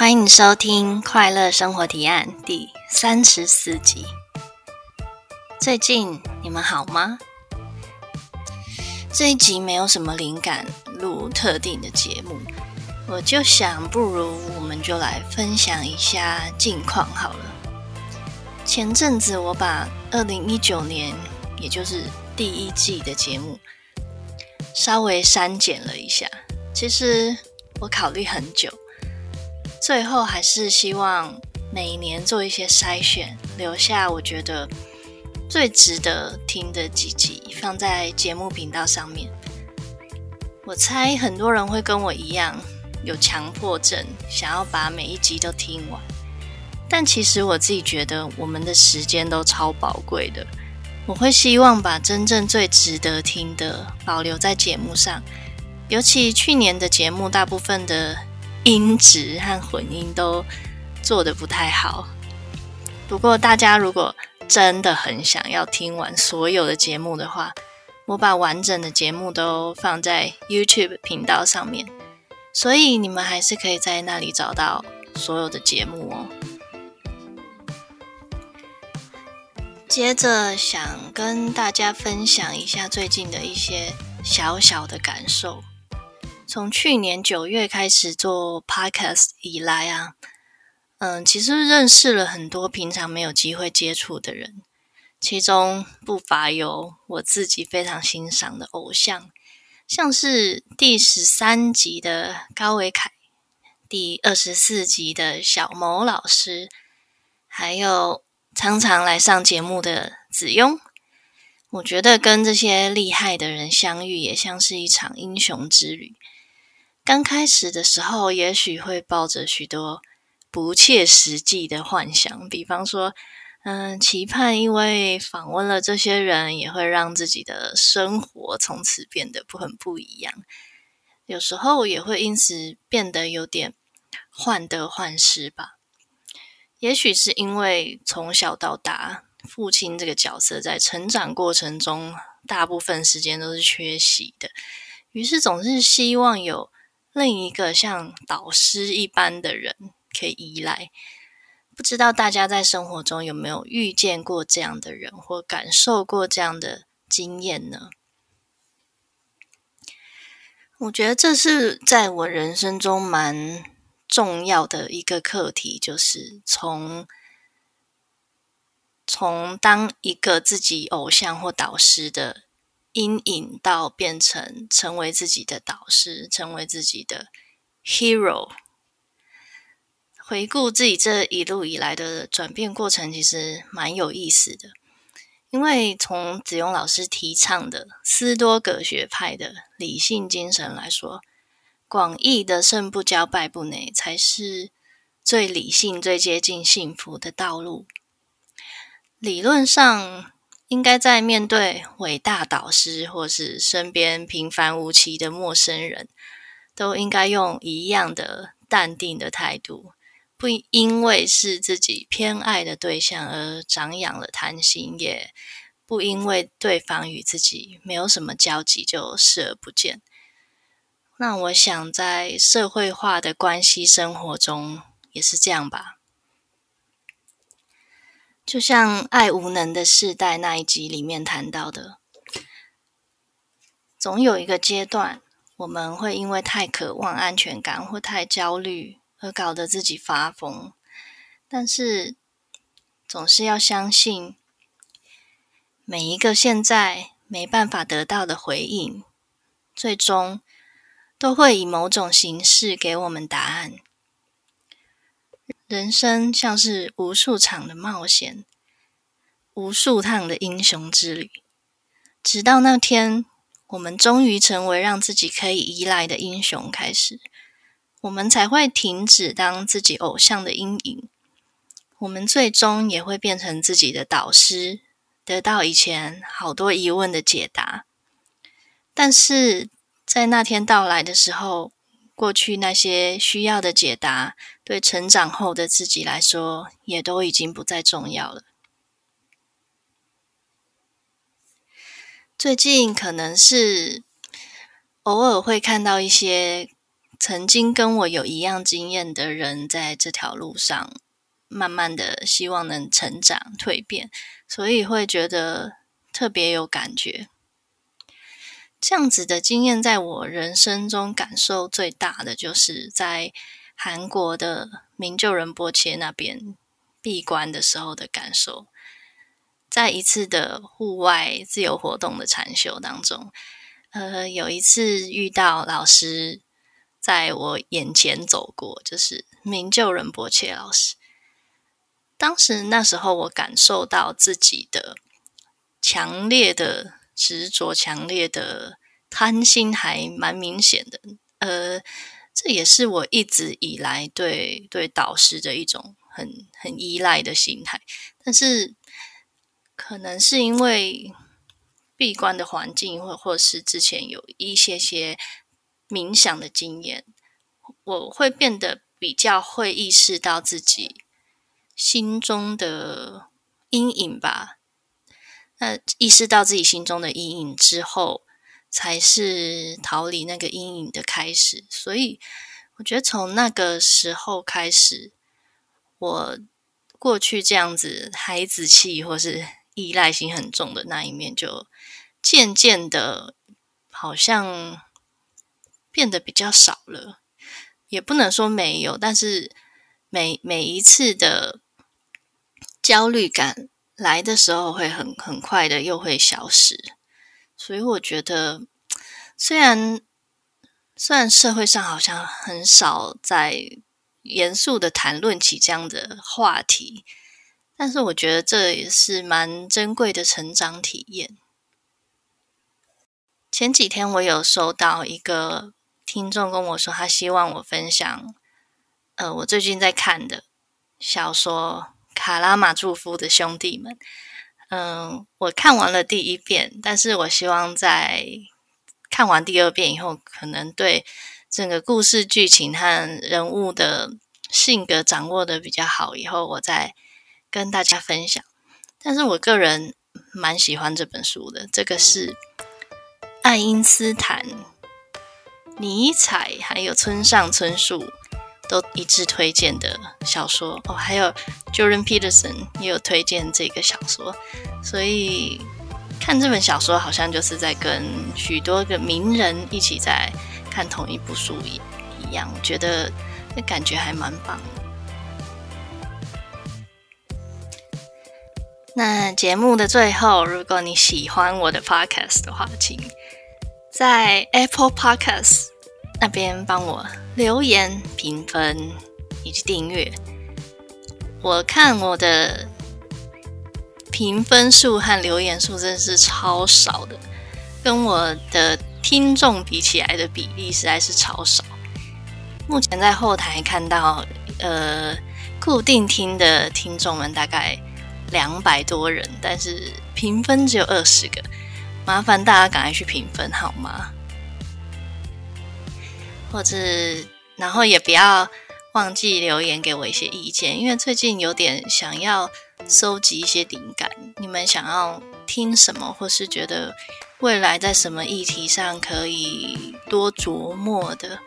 欢迎收听《快乐生活提案》第三十四集。最近你们好吗？这一集没有什么灵感录特定的节目，我就想，不如我们就来分享一下近况好了。前阵子我把二零一九年，也就是第一季的节目，稍微删减了一下。其实我考虑很久。最后还是希望每一年做一些筛选，留下我觉得最值得听的几集放在节目频道上面。我猜很多人会跟我一样有强迫症，想要把每一集都听完。但其实我自己觉得我们的时间都超宝贵的，我会希望把真正最值得听的保留在节目上。尤其去年的节目，大部分的。音质和混音都做的不太好，不过大家如果真的很想要听完所有的节目的话，我把完整的节目都放在 YouTube 频道上面，所以你们还是可以在那里找到所有的节目哦。接着想跟大家分享一下最近的一些小小的感受。从去年九月开始做 Podcast 以来啊，嗯，其实认识了很多平常没有机会接触的人，其中不乏有我自己非常欣赏的偶像，像是第十三集的高维凯，第二十四集的小某老师，还有常常来上节目的子庸。我觉得跟这些厉害的人相遇，也像是一场英雄之旅。刚开始的时候，也许会抱着许多不切实际的幻想，比方说，嗯，期盼因为访问了这些人，也会让自己的生活从此变得不很不一样。有时候也会因此变得有点患得患失吧。也许是因为从小到大，父亲这个角色在成长过程中，大部分时间都是缺席的，于是总是希望有。另一个像导师一般的人可以依赖，不知道大家在生活中有没有遇见过这样的人，或感受过这样的经验呢？我觉得这是在我人生中蛮重要的一个课题，就是从从当一个自己偶像或导师的。阴影到变成成为自己的导师，成为自己的 hero。回顾自己这一路以来的转变过程，其实蛮有意思的。因为从子庸老师提倡的斯多葛学派的理性精神来说，广义的胜不骄败不馁才是最理性、最接近幸福的道路。理论上。应该在面对伟大导师或是身边平凡无奇的陌生人，都应该用一样的淡定的态度，不因为是自己偏爱的对象而长养了贪心，也不因为对方与自己没有什么交集就视而不见。那我想在社会化的关系生活中也是这样吧。就像《爱无能的世代》那一集里面谈到的，总有一个阶段，我们会因为太渴望安全感或太焦虑而搞得自己发疯。但是，总是要相信，每一个现在没办法得到的回应，最终都会以某种形式给我们答案。人生像是无数场的冒险，无数趟的英雄之旅，直到那天，我们终于成为让自己可以依赖的英雄开始，我们才会停止当自己偶像的阴影。我们最终也会变成自己的导师，得到以前好多疑问的解答。但是在那天到来的时候，过去那些需要的解答，对成长后的自己来说，也都已经不再重要了。最近可能是偶尔会看到一些曾经跟我有一样经验的人，在这条路上慢慢的希望能成长蜕变，所以会觉得特别有感觉。这样子的经验，在我人生中感受最大的，就是在韩国的明就仁波切那边闭关的时候的感受。在一次的户外自由活动的禅修当中，呃，有一次遇到老师在我眼前走过，就是明就仁波切老师。当时那时候，我感受到自己的强烈的。执着、强烈的贪心还蛮明显的，呃，这也是我一直以来对对导师的一种很很依赖的心态。但是，可能是因为闭关的环境，或或是之前有一些些冥想的经验，我会变得比较会意识到自己心中的阴影吧。那意识到自己心中的阴影之后，才是逃离那个阴影的开始。所以，我觉得从那个时候开始，我过去这样子孩子气或是依赖心很重的那一面，就渐渐的，好像变得比较少了。也不能说没有，但是每每一次的焦虑感。来的时候会很很快的又会消失，所以我觉得，虽然虽然社会上好像很少在严肃的谈论起这样的话题，但是我觉得这也是蛮珍贵的成长体验。前几天我有收到一个听众跟我说，他希望我分享，呃，我最近在看的小说。卡拉马祝夫的兄弟们，嗯，我看完了第一遍，但是我希望在看完第二遍以后，可能对整个故事剧情和人物的性格掌握的比较好，以后我再跟大家分享。但是我个人蛮喜欢这本书的，这个是爱因斯坦、尼采还有村上春树。都一致推荐的小说哦，还有 Jordan Peterson 也有推荐这个小说，所以看这本小说好像就是在跟许多个名人一起在看同一部书一一样，我觉得那感觉还蛮棒。那节目的最后，如果你喜欢我的 Podcast 的话，请在 Apple Podcast 那边帮我。留言、评分以及订阅，我看我的评分数和留言数真的是超少的，跟我的听众比起来的比例实在是超少。目前在后台看到，呃，固定听的听众们大概两百多人，但是评分只有二十个，麻烦大家赶快去评分好吗？或者，然后也不要忘记留言给我一些意见，因为最近有点想要收集一些灵感。你们想要听什么，或是觉得未来在什么议题上可以多琢磨的，